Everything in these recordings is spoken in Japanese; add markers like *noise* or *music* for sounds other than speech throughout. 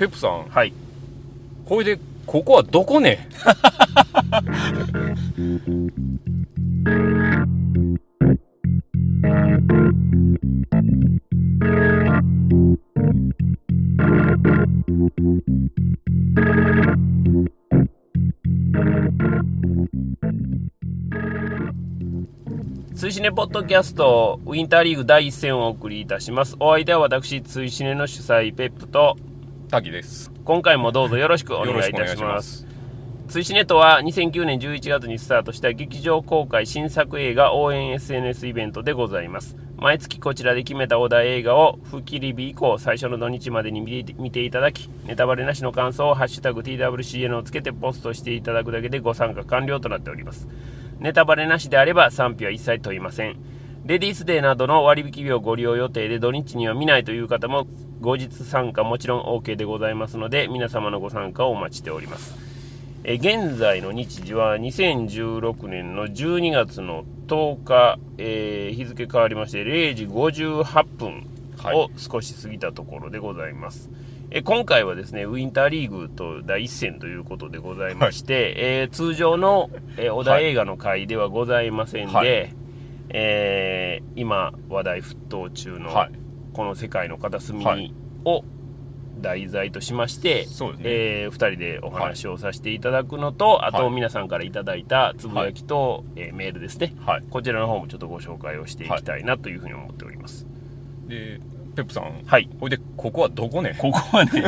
ペップさん。はい。これでここはどこね？追試ねポッドキャストウィンターリーグ第1戦をお送りいたします。お相手は私追試ねの主催ペップと滝です。今回もどうぞよろしくお願いいたします。す。追試ネットは2009年11月にスタートした劇場公開新作映画応援 SNS イベントでございます。毎月こちらで決めたお題映画を吹切り日以降最初の土日までに見て見ていただきネタバレなしの感想を「ハッシュタグ #TWCN」をつけてポストしていただくだけでご参加完了となっております。ネタバレなしであれば賛否は一切問いませんレディースデーなどの割引日をご利用予定で土日には見ないという方も後日参加もちろん OK でございますので皆様のご参加をお待ちしております。えー現在の日時は2016年の12月の10日、えー日付変わりまして0時58分はい。を少し過ぎたところでございます、えー今回はですねウィンターリーグと第一戦ということでございまして、えー通常の、えー小田映画の回ではございませんで、はいえー今話題沸騰中のはい。この世界の片隅に、はい。を題材としまして、そうですね。え2人でお話をさせていただくのと、あとはい皆さんからいただいたつぶやきと、えーメールですね。はい。こちらの方もちょっとご紹介をしていきたいなというふうに思っております。でペップさん。はい。これでここはどこね？ここはね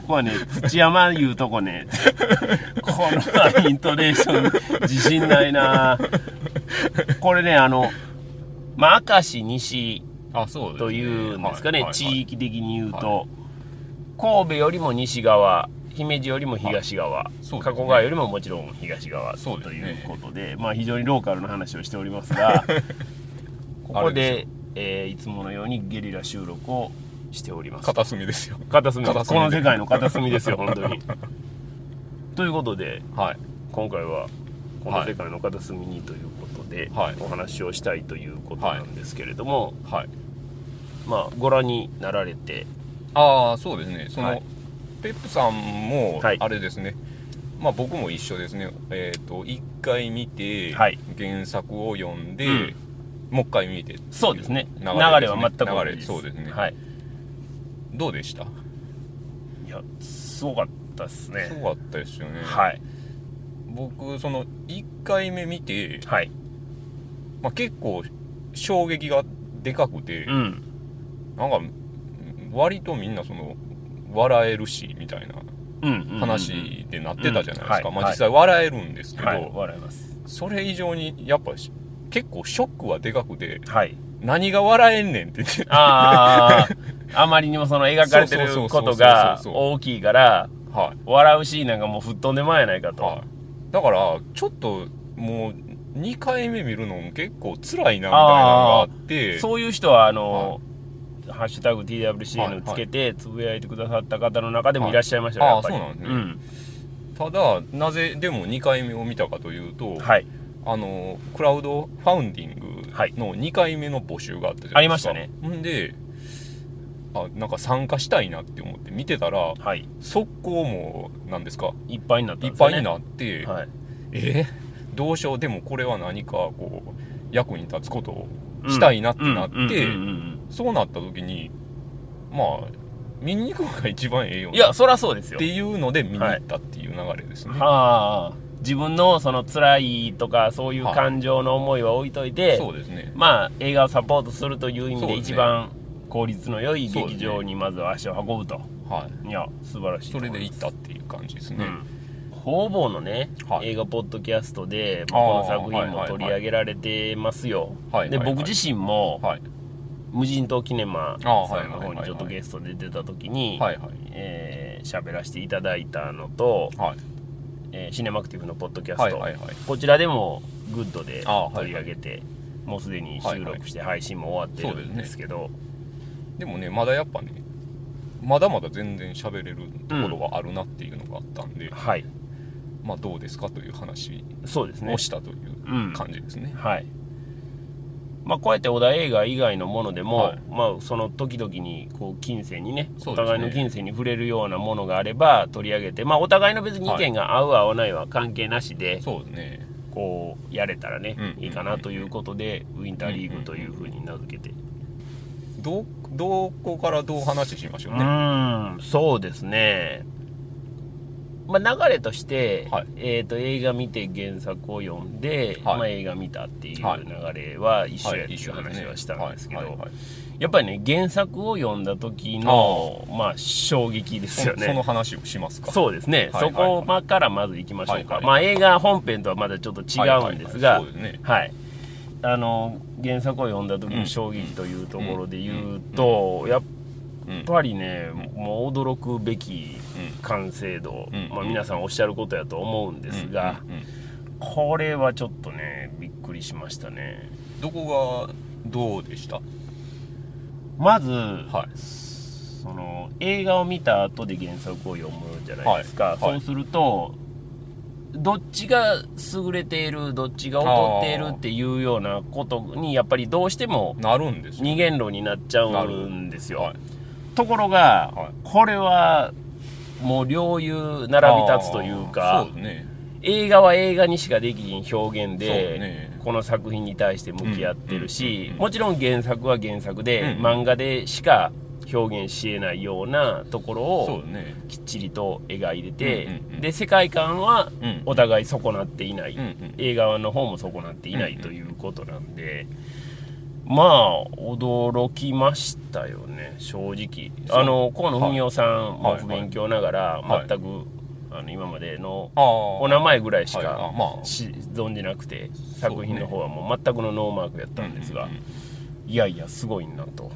ここはね土山いうとこね。このイントネーション自信ないな。これねあのまあ明石西あそうというんですかね、はいはい地域的に言うと、神戸よりも西側姫路よりも東側、ね。加古川よりももちろん東側ね。いうことでまあ、非常にローカルな話をしておりますが *laughs* ここで、えーいつものようにゲリラ収録をしております。片隅ですよ。片隅。この世界の片隅ですよ本当に。ということではい。今回はこの世界の片隅にということで、はい。お話をしたいということなんですけれども、はい。まあご覧になられて。ああそうですね。その、はい。ペップさんもはい。あれですね、まあ僕も一緒ですね。えっ、と一回見て、はい。原作を読んで、うんもう一回見て。そうですね。流流れは全く同じそうですね。はい。どうでした？いやすごかったですね。すごかったですよね、はい。僕その1回目見て、はい。まあ、結構衝撃がでかくて、うん。なんか割とみんなその笑えるしみたいな話でなってたじゃないですか、まあ、実際笑えるんですけど、はい。笑います。それ以上にやっぱし結構ショックはでかくてはい。何が笑えんねんって言って。あああまりにもその描かれてることが大きいからはい。笑うシーンなんかもう吹っ飛んでまえやないかと、はい、だからちょっともう2回目見るのも結構辛いなみたいなのがあってそういう人はあの、ハッシュタグ TWCN つけてつぶやいてくださった方の中でもいらっしゃいましたよ、はい。やっぱり。あそうなんですね。ただなぜでも2回目を見たかというと、はいあのクラウドファウンディングの2回目の募集があったじゃないですか、ありまんであなんか参加したいなって思って見てたらはい。速攻もうなんですか？いっぱいになったんいっぱいになって、はい。え？ーどうしよう？でもこれは何かこう役に立つことをしたいなってなって、そうなった時にまあ見に行くのが一番ええよいやそりゃそうですよ。っていうので見に行ったっていう流れですね、はあ自分のその辛いとかそういう感情の思いは置いといて、そうですね。まあ映画をサポートするという意味で一番効率の良い劇場にまずは足を運ぶと、はい。いや素晴らしいとそれで行ったっていう感じですね、うん。方々のね、はい。映画ポッドキャストで、この作品も取り上げられてますよ、ではいはいはい。僕自身も、はい。無人島キネマさんの方にちょっとゲストで出た時にはいはい。えー喋らせていただいたのと、はいえーシネマクティフのポッドキャスト、はいはいはい。こちらでもグッドであーはいはい。取り上げて、もうすでに収録して配信も終わってるんですけど、でもねまだやっぱねまだまだ全然喋れるところはあるなっていうのがあったんで、はい。まあどうですかという話をしたといううん。感じですね、はいまあ、こうやってお題映画以外のものでも、はい。まあ、その時々にこう琴線にねね。お互いの琴線に触れるようなものがあれば取り上げて、まあ、お互いの別に意見が合う合わないは関係なしで、そうですね。こうやれたらね、うんいいかなということで、ウィンターリーグというふうに名付けて、どどこからどう話しましょううね、ーんそうですねまあ、流れとして、はい。えー、と映画見て原作を読んで、はい。まあ、映画見たっていうはい。流れは一緒やっていう話はしたんですけど、はいはいはい。やっぱりね原作を読んだ時のまあ衝撃ですよそ *laughs* そのね話をしますか？そうですね、はいはい。そこからまず行きましょうか、はいはい。まあ映画本編とはまだちょっと違うんですが、はいあの原作を読んだ時の衝撃というところで言うと、やっうん。ぱりね、もう驚くべきうん完成度、うん。まあ、皆さんおっしゃることやと思うんですが、これはちょっとねびっくりしましたね。どこがどうでした？まず、はい。その映画を見た後で原作を読むじゃないですか、はい。はい。そうするとどっちが優れているどっちが劣っているっていうようなことにやっぱりどうしてもなるんですよ二元論になっちゃうんですよ、はい。ところが、はい。これはもう両雄並び立つというかね。映画は映画にしかできひん表現で、ね。この作品に対して向き合ってるうんしもちろん原作は原作で、うん漫画でしか表現しえないようなところをきっちりと描いてて、うんうんうんで世界観はうんお互い損なっていない、うんうん映画の方も損なっていないということなんで、まあ驚きましたよね。正直。あの河野文雄さんもはい不勉強ながらはい。全く、あの今までのお名前ぐらいしかまあ。し存じなくて作品の方はもう全くのノーマークやったんですが、うん。いやいやすごいなと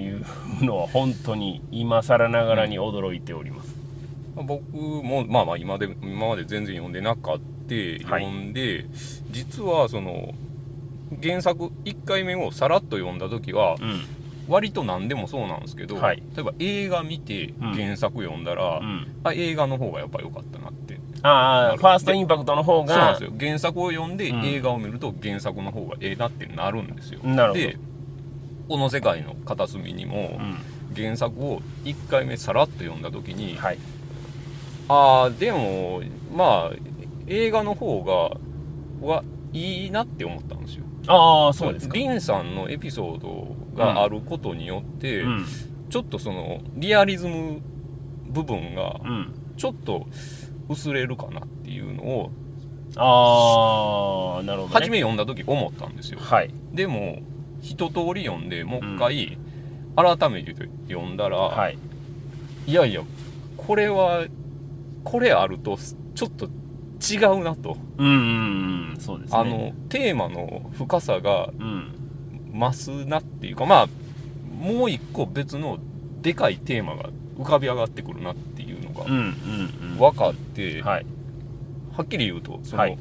いうのは本当に今更ながらに驚いております、まあ僕もまあまあ今で今まで全然読んでなかったはい。読んで、実はその原作1回目をさらっと読んだ時はうん。割と何でもそうなんですけど、はい。例えば映画見てうん。原作読んだら、うん。あ映画の方がやっぱ良かったなって。ああファーストインパクトの方が。そうなんですよ。原作を読んでうん。映画を見ると原作の方がええなってなるんですよ、でこの世界の片隅にもうん。原作を1回目さらっと読んだ時に、はい。ああでもまあ映画の方がはいいなって思ったんですよああそうですか。リンさんのエピソードがあることによって、うん。ちょっとそのリアリズム部分がうん。ちょっと薄れるかなっていうのをああなるほど、ね、初め読んだ時思ったんですよ。はい。でも一通り読んでもう一回改めて読んだら、はい。いやいやこれはこれあるとちょっと違うなと、うんうんうんそうですね。あのテーマの深さがうん増すなっていうかまあもう一個別のでかいテーマが浮かび上がってくるなっていうのがうんうんうん。分かって、ははいっきり言うとその、はい。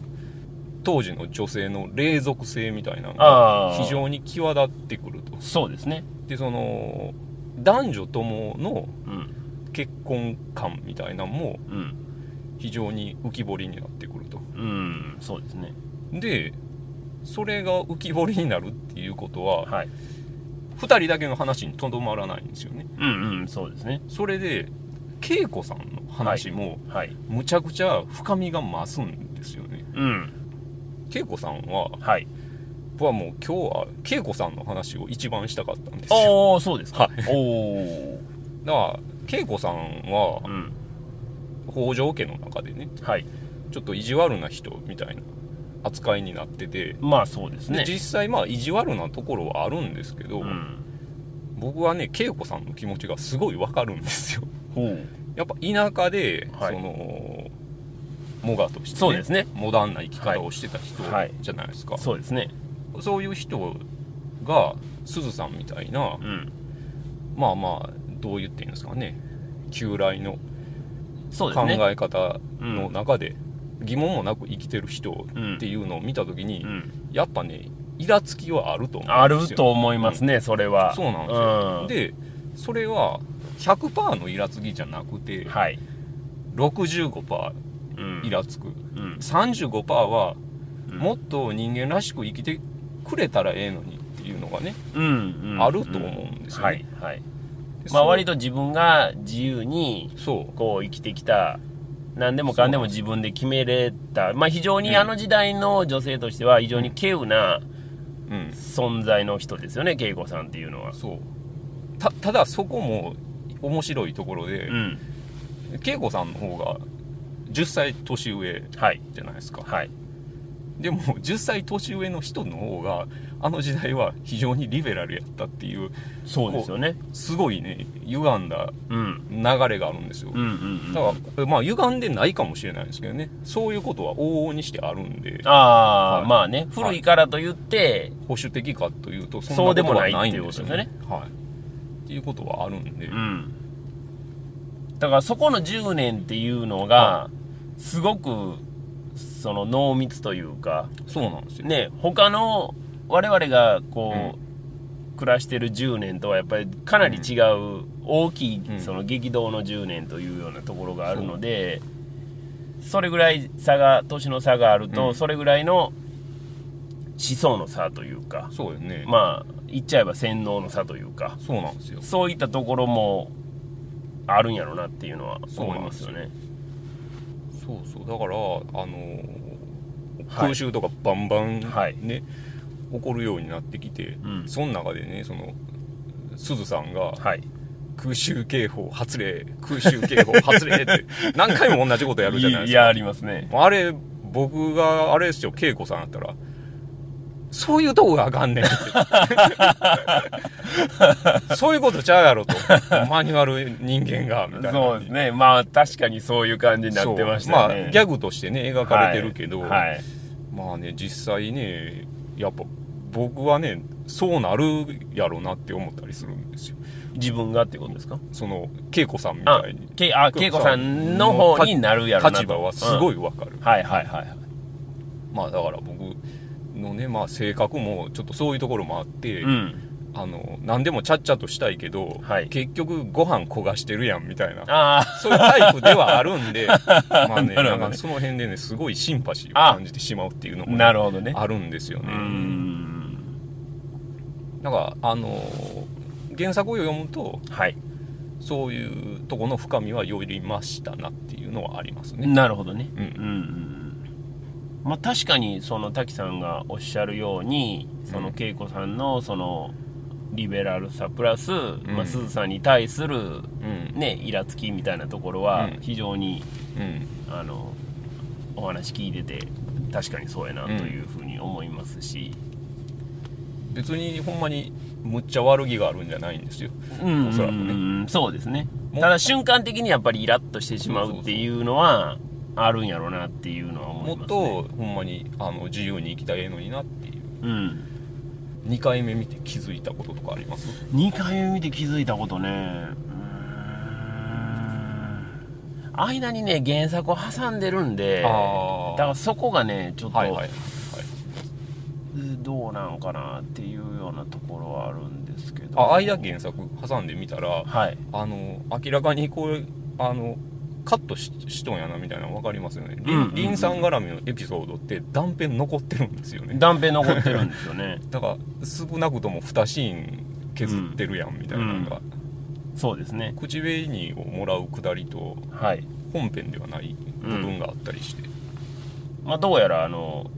当時の女性の霊俗性みたいなのが非常に際立ってくると。そうですね。でその男女とものうん。結婚観みたいなのもうん非常に浮き彫りになってくると。うんそうですね。でそれが浮き彫りになるっていうことははい。2人だけの話にとどまらないんですよね。うんうんそうですね。それで恵子さんの話もはい。むちゃくちゃ深みが増すんですよね。うん。恵子さんははい。僕はもう今日は恵子さんの話を一番したかったんですよ。おおそうですか、はい。おおだから恵子さんはうん北条家の中でねはい。ちょっと意地悪な人みたいな扱いになっててまあそうですでね実際まあ意地悪なところはあるんですけど、うん。僕はね恵子さんの気持ちがすごいわかるんですよ。やっぱ田舎で、はい。そのモガとして、そうですね。モダンな生き方をしてた人はい。じゃないですか、そうですね。そういう人がすずさんみたいなうん。まあまあどう言っていいんですかね。旧来の考え方の中で疑問もなく生きてる人っていうのを見た時に、うん。やっぱねイラつきはあると思あるうんですよ。と思いますね、それは。そうなんですよ、うん。でそれは100%のイラつきじゃなくて、はい、65%うんイラつく、うん。35%はうん。もっと人間らしく生きてくれたらええのにっていうのがねうん、うん。あると思うんですよね。はいはい。でまあ割とと自分が自由にこう生きてきた何でもかんでも自分で決めれた。まあ非常にあの時代の女性としては非常に稀有なうん。存在の人ですよね恵子さんっていうのは。そう。たただそこも面白いところでうん。恵子さんの方が10歳年上はい。じゃないですか。はいでも10歳年上の人の方があの時代は非常にリベラルやったっていうそうですよね。すごいね歪んだうん流れがあるんですよ。うん。うんうんだからまあ歪んでないかもしれないですけどね。そういうことは往々にしてあるんで。ああ、はい。まあね。古いからといって、保守的かというとそうでもないんですよね。はい。っていうことはあるんで、うん。だからそこの10年っていうのがすごくその濃密というかそうなんですよ、ね他の我々がこう、暮らしてる10年とはやっぱりかなり違う大きいうん。その激動の10年というようなところがあるので、それぐらい差が年の差があると、うん。それぐらいの思想の差というかそうよね、まあ言っちゃえば洗脳の差というかそうなんですよ。そういったところもあるんやろなっていうのは思いますよね。そうそう。だからあの空襲とかバンバンね、はい。起こるようになってきて、うん。その中でねそのすずさんがはい、空襲警報発令空襲警報発令って *laughs* 何回も同じことやるじゃないですか。いやありますね。あれ僕があれですよ恵子さんやったらそういうとこがあかんねん *laughs* そういうことちゃうやろとマニュアル人間がみたいなそうですね。まあ確かにそういう感じになってましたそうまね。あギャグとしてね描かれてるけど、はいはいまあね実際ねやっぱ僕はねそうなるやろなって思ったりするんですよ自分がってことですか？その恵子さんみあたいに、けあ、恵子さんの方になるやろなと。立場はすごい。いわかる、はいはいはいはい。まあだから僕のねまあ性格もちょっとそういうところもあって、うん。あの何でもちゃっちゃとしたいけど、はい結局ご飯焦がしてるやんみたいなあそういうタイプではあるんで *laughs* まあねねなんかその辺でねすごいシンパシーを感じてしまうっていうのあ、もね、なるほどね。あるんですようねん。だからあのー原作を読むとはい。そういうとこの深みはよりましたなっていうのはありますねなるほどね。うんうんうん。まあ確かにその滝さんがおっしゃるようにその恵子さんのそのリベラルさプラス、まあ、鈴さんに対するうん。ねイラつきみたいなところはうん。非常に、うん。あのお話聞いてて確かにそうやなというふうに思いますし、別にほんまにむっちゃ悪気があるんじゃないんですよ。うんおそらくね。うんそうですね。もただ瞬間的にやっぱりイラッとしてしまうっていうのはあるんやろうなっていうのは思もっいますね。とほんまにあの自由に生きたらええのになっていう。うん。2回目見て気づいたこととかあります？2回目見て気づいたことね。間にね原作を挟んでるんでだからそこがねちょっと、はいはいはいどうなんかなっていうようなところはあるんですけど。あ間原作挟んでみたらはい。あの明らかにこうあのカットししとんやなみたいなの分かりますよね、リンうんうん。うんリンさん絡みのエピソードって断片残ってるんですよね。断片残ってるんですよね。*laughs* だから少なくとも2シーン削ってるやんみたいなのが、そうですね。口紅をもらうくだりとはい。本編ではない部分があったりして、まあどうやらあの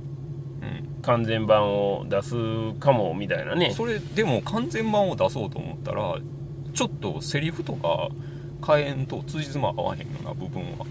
うん。完全版を出すかもみたいなね。それでも完全版を出そうと思ったらちょっとセリフとか変えんと辻褄合わへんような部分は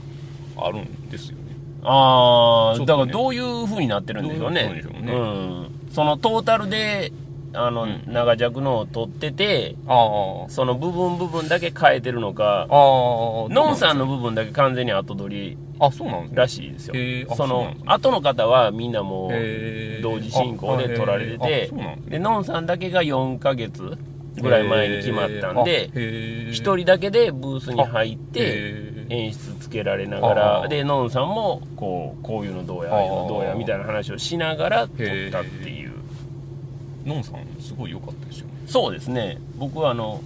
あるんですよね。ああ、ね。だからどういう風になってるんでしょうね。どうん。そのトータルであの、うん。長尺のを取っててその部分部分だけ変えてるのかノンさんの部分だけ完全に後取りあそうなんらしいですよ。その後の方はみんなもう同時進行で撮られててでノンさんだけが4ヶ月ぐらい前に決まったんで1 1人だけでブースに入って演出つけられながあらー。でノンさんもこうこういうのどうやああいうのどうやみたいな話をしながら撮ったっていう。ノンさんすごい良かったですよね。そうですね。僕はあの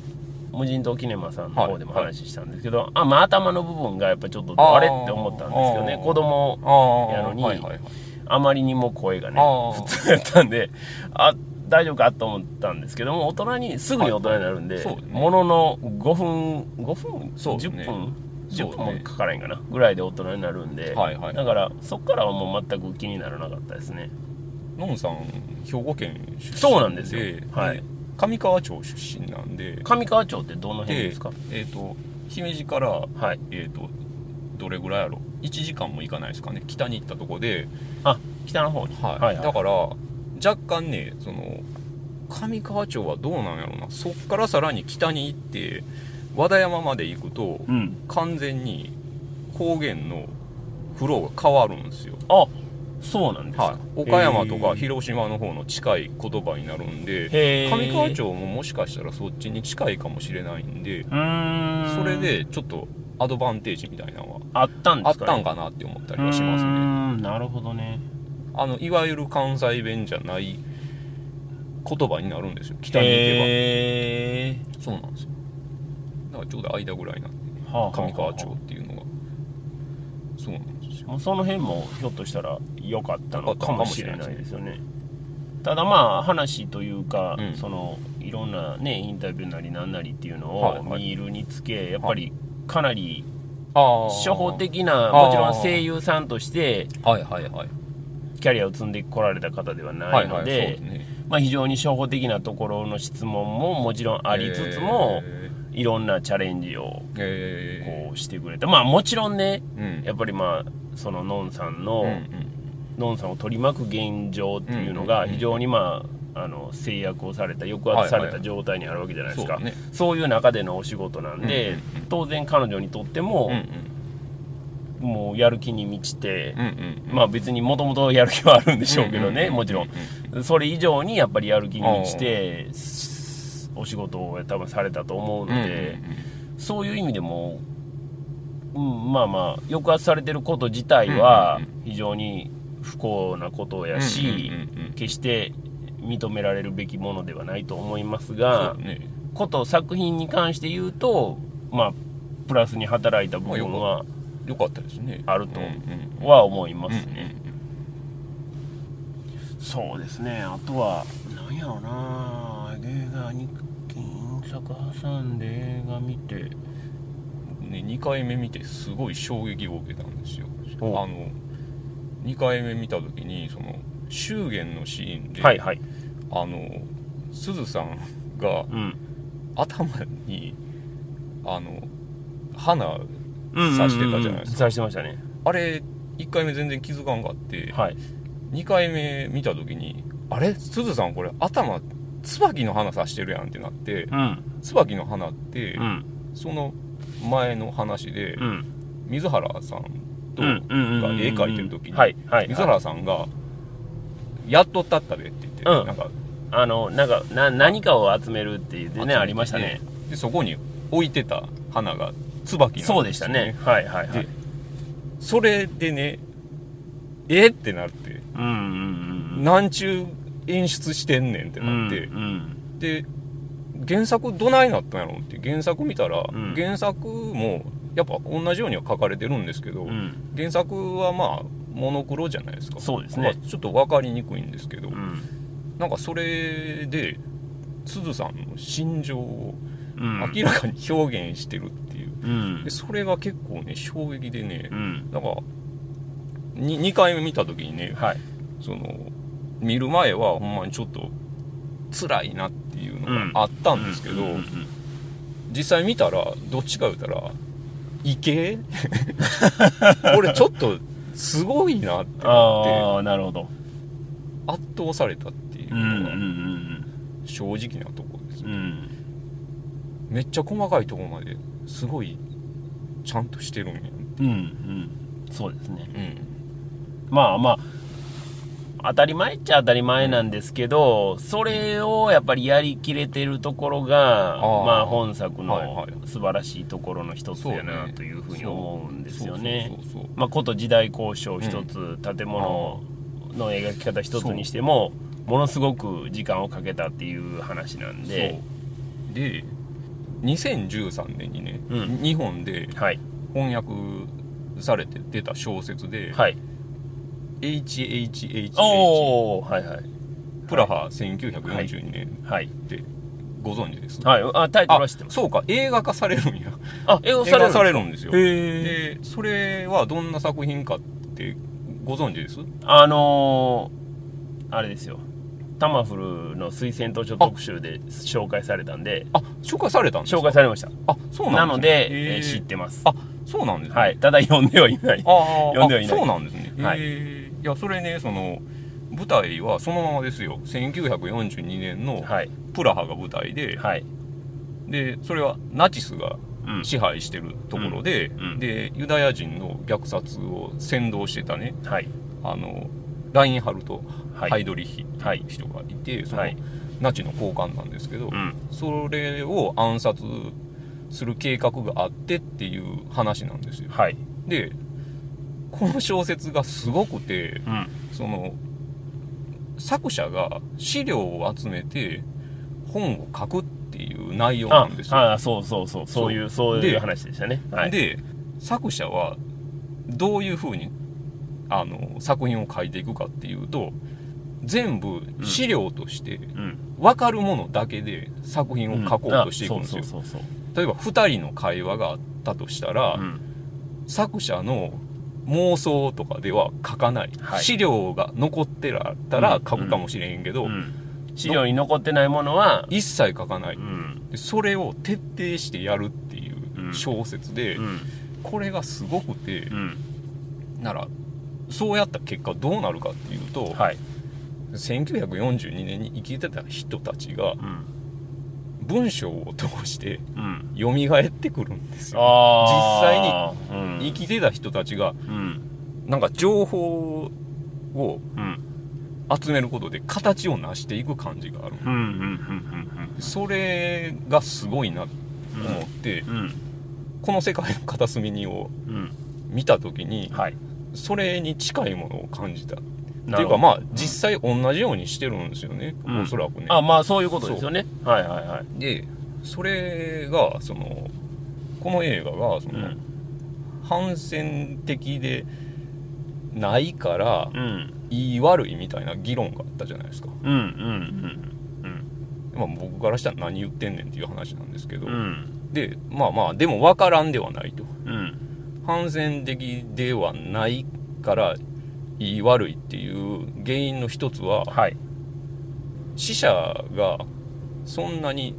無人島キネマさんの方でもはい話したんですけど、あまあ頭の部分がやっぱちょっとあれって思ったんですけどね。子供やのにはいはいはい。あまりにも声がね普通やったんであ大丈夫かと思ったんですけども大人にすぐに大人になるんで、はい。そうね。ものの5分5分？そうね。10分10そうね分もかからへんかなぐらいで大人になるんで、はいはい。だからそっからはもう全く気にならなかったですね。のんさん兵庫県出身そうなんですよ。はい。で上川町出身なんで。上川町ってどの辺でですか？えっ、と姫路からはい。えっ、とどれぐらいやろ？1時間も行かないですかね。北に行ったとこで、あ北の方に。はい。はいはい。だから若干ねその上川町はどうなんやろな。そっからさらに北に行って和田山まで行くとうん。完全に方言のフローが変わるんですよ、あそうなんですか、はい、岡山とか広島の方の近い言葉になるんで上川町ももしかしたらそっちに近いかもしれないんでそれでちょっとアドバンテージみたいなのはあったんあっですか、ね、たんかなって思ったりはしますね。んなるほどねあのいわゆる関西弁じゃない言葉になるんですよ。北に行けへばそうなんですよ。だからちょうど間ぐらいなんでーはあ上川町っていうのが。そうなんですよ。その辺もひょっとしたら良かったのかもしれないですよね。ただまあ話というか、うん。そのいろんなねインタビューなりなんなりっていうのをはいはい。見るにつけ、やっぱりかなりあ初歩的なもちろん声優さんとしてはいはいはいキャリアを積んでこられた方ではないのはいはいでね。まあ非常に初歩的なところの質問ももちろんありつつも、えいろんなチャレンジをーえこうしてくれたまあもちろんねーうん。やっぱりまあそののんさんの、うんうん。のんさんを取り巻く現状っていうのが非常にまああの制約をされた抑圧された状態にあるわけじゃないですか、そうだね。そういう中でのお仕事なんで、うんうんうん。当然彼女にとってもうん、うんもうやる気に満ちて、まあ別にもともとやる気はあるんでしょうけどね、もちろん。それ以上にやっぱりやる気に満ちてお仕事を多分されたと思うので、そういう意味でも、うん、まあまあ抑圧されてること自体はうん非常に不幸なことやし、決して認められるべきものではないと思いますそがう、ね。こと作品に関して言うとまあプラスに働いた部分はよかったですね。あると。は思いますね、そうですね。あとは何やろうな。映画に金作挟んで映画見て。ね、2回目見てすごい衝撃を受けたんですよ。あおの2回目見た時にその祝言のシーンで、はいはい。あのすずさんがうん。頭にあの花刺刺してたじゃないですか。刺してましたね。あれ1回目全然気づかんかって、はい。2回目見た時にあれ？すずさんこれ頭椿の花刺してるやんってなってうん。椿の花って、うん。その前の話で、うん。水原さんと、うんうんうんが絵描いてる時に、はいはい。水原さんが「やっとったったで」って言って、うん。なんかあのなんかな何かを集めるって言ってね。ありましたね。でそこに置いてた花が椿なんですよそうでしたね。はいはいはい。でそれでねえってなって。うんうんうんなんちゅう演出してんねんってうんなって、うんで原作どないなったんやろって。原作見たら、ん。原作もやっぱ同じようには書かれてるんですけど、うん。原作はまあモノクロじゃないですか。そうですね。まあちょっと分かりにくいんですけど、うん。なんかそれで、すずさんの心情をうん。明らかに表現してるっていう。うんでそれが結構ね、衝撃でねう、ん。なんか、に2回目見た時にね、はい。その、見る前はほんまにちょっと辛いなっていうのがあったんですけど、実際見たら、どっちか言うたら、いけ？*laughs* これちょっと、すごいなってなって、なるほど。圧倒されたっていうのが正直なところですね。うんうんめっちゃ細かいところまですごいちゃんとしてるんや。うんうん。そうですね。うん。まあまあ当たり前っちゃ当たり前なんですけど、それをやっぱりやりきれてるところが、あー。まあ本作の素晴らしいところの一つやなというふうに思うんですよね。まあこと時代交渉一つ、建物の描き方一つにしても、ものすごく時間をかけたっていう話なんで、で2013年にね、うん。日本ではい、翻訳されて出た小説で、はい。HHHH はいはい。っプラハ1942年はい。ってご存知です、はい。あタイトルは知ってます。そうか。映画化されるんや。あ映画されるされるんですよ。でそれはどんな作品かってご存知です？あのー、あれですよタマフルの推薦図書特集で紹介されたんであ紹介されたんですか？紹介されました。あそうなのなんですね。で、えー知ってます。あそうなんですね。はい。ただ読んではいない。ああ読んではいない。あそうなんですね。はい。いやそれねその舞台はそのままですよ。1942年のはい。プラハが舞台で、はい。でそれはナチスがうん。支配してるところで、うん。うん。でユダヤ人の虐殺を先導してたね。はい。あのラインハルト・はいハイドリッヒっていう人がいて、そのはい。ナチの高官なんですけど、うん。それを暗殺する計画があってっていう話なんですよ。はい。でこの小説がすごくてうん。その作者が資料を集めて本を書くっていう内容なあんですよ。あそうそうそうそういう。そういうで話でしたね。はい。で作者はどういうふうにあの作品を書いていくかっていうと全部資料としてうん。分かるものだけで作品を書こうとしていくんですよ。例えば2人の会話があったとしたら、そううん。作者の妄想とかでは書かない、はい。資料が残ってらったら書くかもしれへんけど、うん。資料に残ってないものは一切書かない、それを徹底してやるっていううん。小説で、うん。これがすごくて、うん。ならそうやった結果どうなるかっていうと、はい1942年に生きてた人たちがうん文章を通してうん蘇ってくるんですよ。ああに生きてた人たちがうん。なんか情報をうん集めることで形を成していく感じがある。それがすごいなと思って、この世界の片隅にをうん。見た時にはい。それに近いものを感じたってないうかまあ実際同じようにしてるんですよね、うん。おそらくね。あまあそういうことですよね。はいはいはい。でそれがそのこの映画がその、うん。反戦的でないからうん。言い悪いみたいな議論があったじゃないですか、うんうんうんまあ、僕からしたら何言ってんねんっていう話なんですけど、うんうん。でまあまあでも分からんではないと。うん。反戦的ではないから言い悪いっていう原因の一つははい。死者がそんなに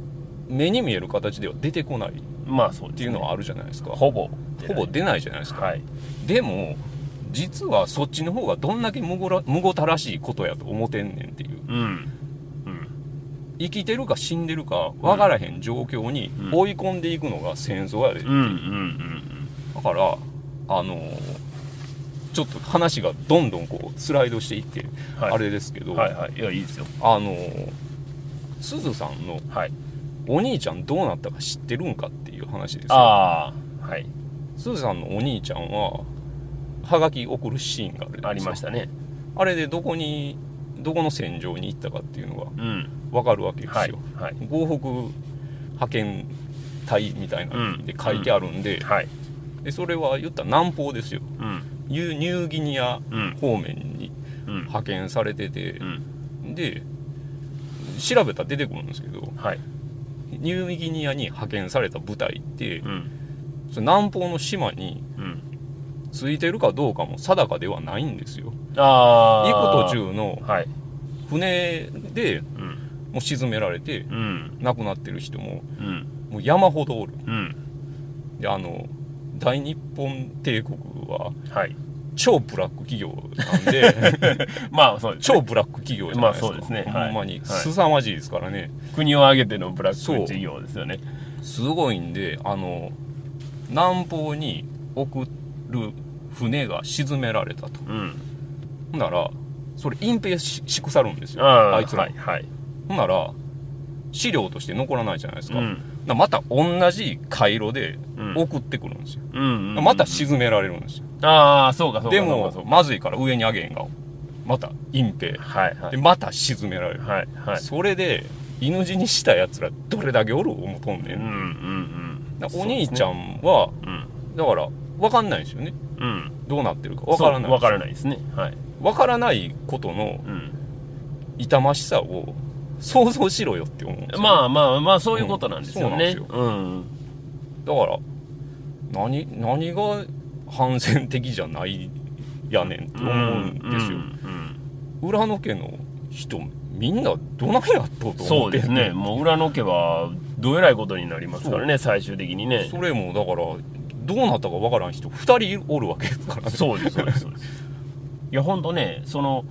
目に見える形では出てこないっまあそうですていうのはあるじゃないですか、ほぼ。ほぼ出ないじゃないですか、はい。でも実はそっちの方がどんだけむごらむごたらしいことやと思ってんねんっていう。うん。うん。生きてるか死んでるか分からへん状況にうん。追い込んでいくのが戦争やで、うんうんうん。だからあのーちょっと話がどんどんこうスライドしていって、はい。あれですけど、はいはい。いやいいですよ。あのーすずさんのはい。お兄ちゃんどうなったか知ってるんかっていう話ですよ。ああはい。すずさんのお兄ちゃんははがき送るシーンがあるありましたね。あれでどこにどこの戦場に行ったかっていうのがうん。分かるわけですよ、はいはい。合北派遣隊みたいなので書いてあるんで,、はい。でそれは言ったら南方ですよ。うんニューギニアうん。方面にうん。派遣されててう、ん。で調べたら出てくるんですけどはい。ニューギニアに派遣された部隊ってうん。その南方の島にうん。ついてるかどうかも定かではないんですよ。行く途中のはい。船でうん。もう沈められてうん。亡くなってる人もうん。もう山ほどおる。うん。であの大日本帝国ははい。超ブラック企業なんで *laughs* まあそうですね超ブラック企業じゃないですか、まあそうですね。はい。ほんまに。はい。凄まじいですからね、国を挙げてのブラック事業ですよね。すごいんであの南方に送る船が沈められたと。うん。ほんならそれ隠蔽しし腐るんですよ。ああいつら、はいはい。ほんなら資料として残らないじゃないですか,、うんまた同じ回路でうん。送ってくるんですよ、うんうんまた沈められるんですよ、ああそうかそうかでもまずいから上に上げへんがまた隠蔽。はいはい。でまた沈められる、はいはい。それで犬死にしたやつらどれだけおる思うとんねん、うんうんだからお兄ちゃんは、うん。だから分かんないんですよね。うん。どうなってるか。分からないわからないですね。はい。分からないことのうん。痛ましさを想像しろよって思うんですよまあまあまあそういうことなんですよね。うん。だから何何が反戦的じゃないやねんって思うんですよ、うん裏の家の人みんなどないやっとうとそうですね。もう裏の家はどえらいことになりますからね最終的にね。それもだからどうなったかわからん人2人おるわけですからね。そうですそうですそうです。いや本当ねその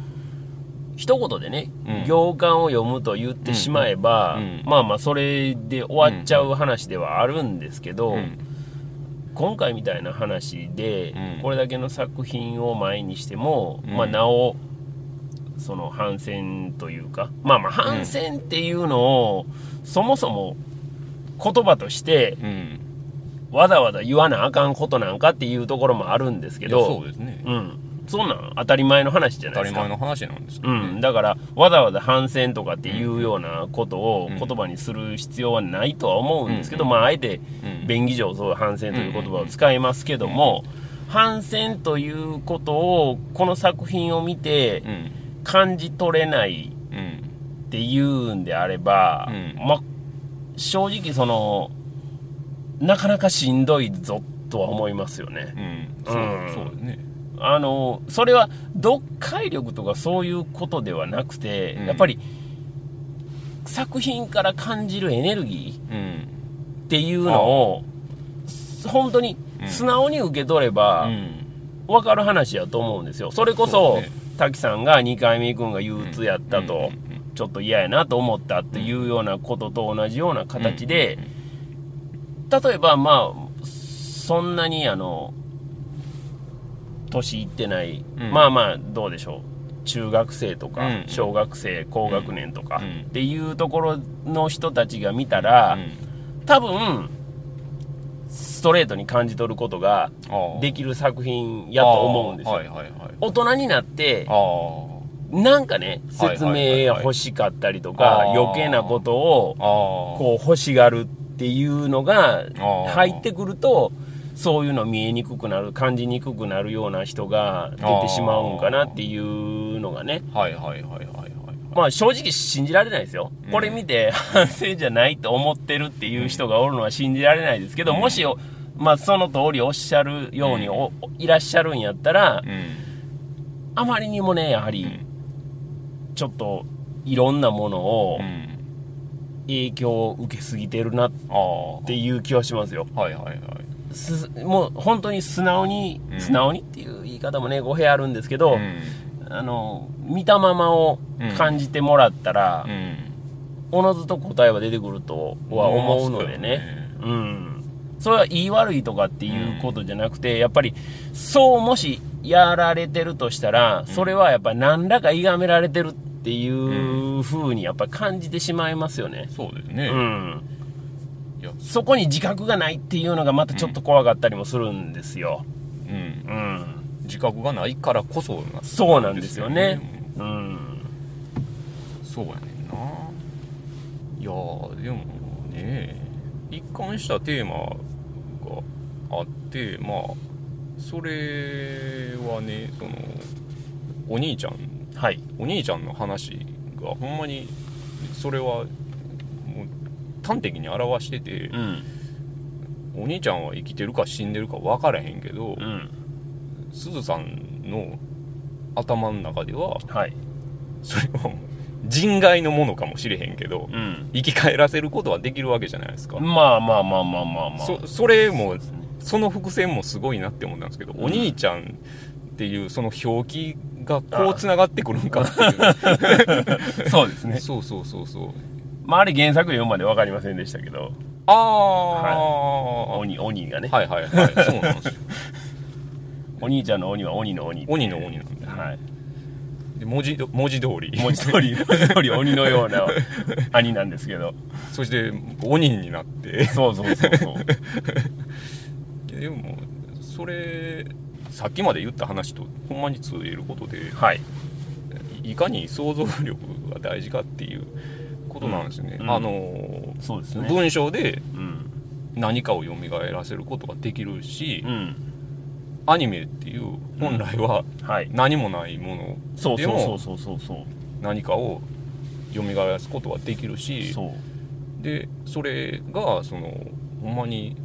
一言でね、うん。行間を読むと言ってしまえば、うん。うん。まあまあそれで終わっちゃう話ではあるんですけど、うん。今回みたいな話で、うん。これだけの作品を前にしても、うん。まあなおその反戦というかまあまあ反戦っていうのを、そもそも言葉としてうん。わざわざ言わなあかんことなんかっていうところもあるんですけいやそどうですね。うん、そんなん当たり前の話じゃないですか。当たり前の話なんですけどね、うん、だからわざわざ反戦とかっていうようなことをうん。言葉にする必要はないとは思うんですけど、うん。まああえてうん。便宜上そう反戦という言葉を使いますけども、反戦ということをこの作品を見てうん。感じ取れないうんっていうんであれば、うん。まあ正直そのなかなかしんどいぞとは思いますよね。うん。そううん。そうですねあのそれは読解力とかそういうことではなくて、うん。やっぱり作品から感じるエネルギーうんっていうのを本当に素直に受け取ればうん。分かる話やと思うんですよ。それこそそうね。滝さんが2回目行くんが憂鬱やったと、うんうんちょっと嫌やなと思ったっていうようなことと同じような形で、例えばまあそんなにあの年いってない、うん。まあまあどうでしょう。中学生とか、うん。小学生高学年とか、うん。っていうところの人たちが見たら、多分ストレートに感じ取ることができる作品やと思うんですよ、はいはいはい。大人になってなんかねはい説明が欲しかったりとか、はいはいはい。はい余計なことをこう欲しがるっていうのがあ。入ってくるとそういうの見えにくくなる感じにくくなるような人が出てしまうんかなっていうのがね。はいはいはいはいはい。まあ正直信じられないですよ、うん。これ見て反省じゃないと思ってるっていう人がおるのは信じられないですけど、うん。もしまあ、その通りおっしゃるようにお、いらっしゃるんやったら、うん。あまりにもねやはりうん。ちょっといろんなものをうん。影響を受けすぎてるなっていう気はしますよ。はいはいはい。すもう本当に素直に、うん。素直にっていう言い方もね語弊あるんですけど、うん。あの見たままを感じてもらったら、うん。おのずと答えは出てくるとは思うのでね。うん。それは言い悪いとかっていうことじゃなくて、やっぱりそうもしやられてるとしたら、それはやっぱ何らか歪められてるっていう風にやっぱ感じてしまいますよね。そうですね、うん。そこに自覚がないっていうのがまたちょっと怖かったりもするんですよ。うんうん。自覚がないからこそなそうなんですよね。うん。そうやねんないやーでもね一貫したテーマがあってまあそれはねそのお兄ちゃんはい。お兄ちゃんの話がほんまにそれは端的に表しててう、ん。お兄ちゃんは生きてるか死んでるか分からへんけど、うん。すずさんの頭の中でははい。それはもう人外のものかもしれへんけどうん。生き返らせることはできるわけじゃないですか、まあまあまあまあまあまあ。そそれもその伏線もすごいなって思ったんですけど、うんお兄ちゃんっていうその表記がこうつながってくるんかっていう *laughs* そうですね。そうそうそうそうまああれ原作読むまで分かりませんでしたけど、ああ、は鬼、鬼がね。い、はいはいそうなんですよ *laughs* お兄ちゃんの鬼は鬼の鬼。鬼の鬼なんで,、はい。で文字ど文字通り文字通り、文字通り *laughs* 鬼のような兄なんですけど。そして鬼になってそうそうそうそう。でもそれさっきまで言った話とほんまに通じることではい。いかに想像力が大事かっていうことなんですよね、うん。あのそうですね。文章でうん。何かを蘇らせることができるし、うん。アニメっていう本来ははい。何もないものそうでも。何かを蘇らすことはできるしでそれがそのほんまに、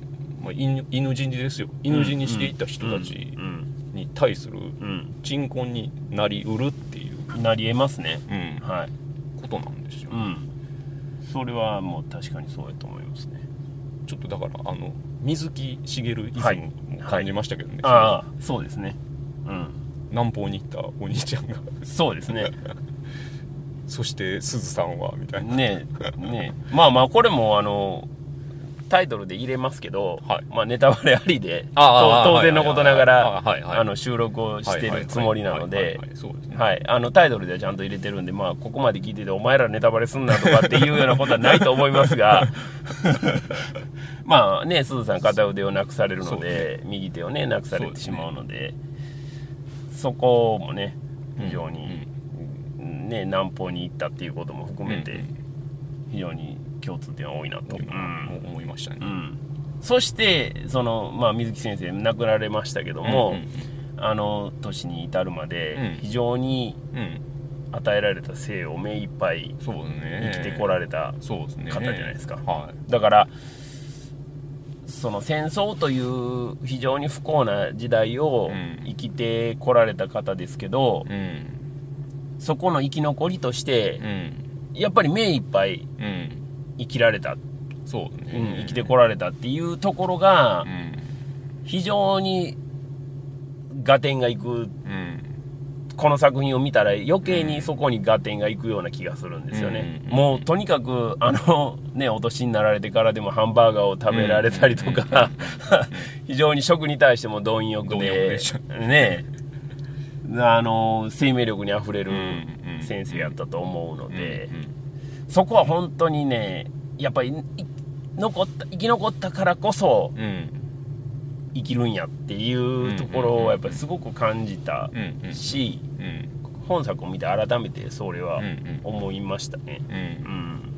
まあ、犬犬死にですよ。犬死にしていった人たちうんに対するうん。鎮魂になりうるっていう、うんなりえますね。うん。はい。ことなんですよ、うんそれはもう確かにそうやと思いますね。ちょっとだからあの水木しげるイズムはい。も感じましたけどね、ああそうですね。うん。南方に行ったお兄ちゃんが。そうですね。*laughs* そしてすずさんはみたいな、ねえねえ。まあまあこれもあのタイトルで入れますけど、はい。まあネタバレありで当然のことながら収録をしてるつもりなのでタイトルではちゃんと入れてるんでまあここまで聞いててお前らネタバレすんなとかっていうようなことはないと思いますが *laughs* まあねすずさん片腕をなくされるので、右手をねなくされてしまうのでそこもね非常に、ね南方に行ったっていうことも含めて非常に共通点は多いなと、うん思いましたね、うん。そしてその、まあ、水木先生亡くなられましたけども、うんあの年に至るまでうん非常にうんうん与えられた生を目いっぱい生きてこられた方じゃないですかはいだからその戦争という非常に不幸な時代をうん生きてこられた方ですけど、うんそこの生き残りとしてう、んやっぱり目いっぱいうん生きられた、そう。ね、うん。生きてこられたっていうところがうん。非常に合点がいく。うん。この作品を見たら余計にそこに合点がいくような気がするんですよね、うん。もうとにかくあのねお年になられてからでもハンバーガーを食べられたりとか、*laughs* 非常に食に対しても貪欲でね。あの生命力にあふれるうん。先生やったと思うので、うんそこは本当にねやっぱりい残った生き残ったからこそうん。生きるんやっていうところをやっぱりすごく感じたしうん本作を見て改めてそれは思いましたね。うん。うん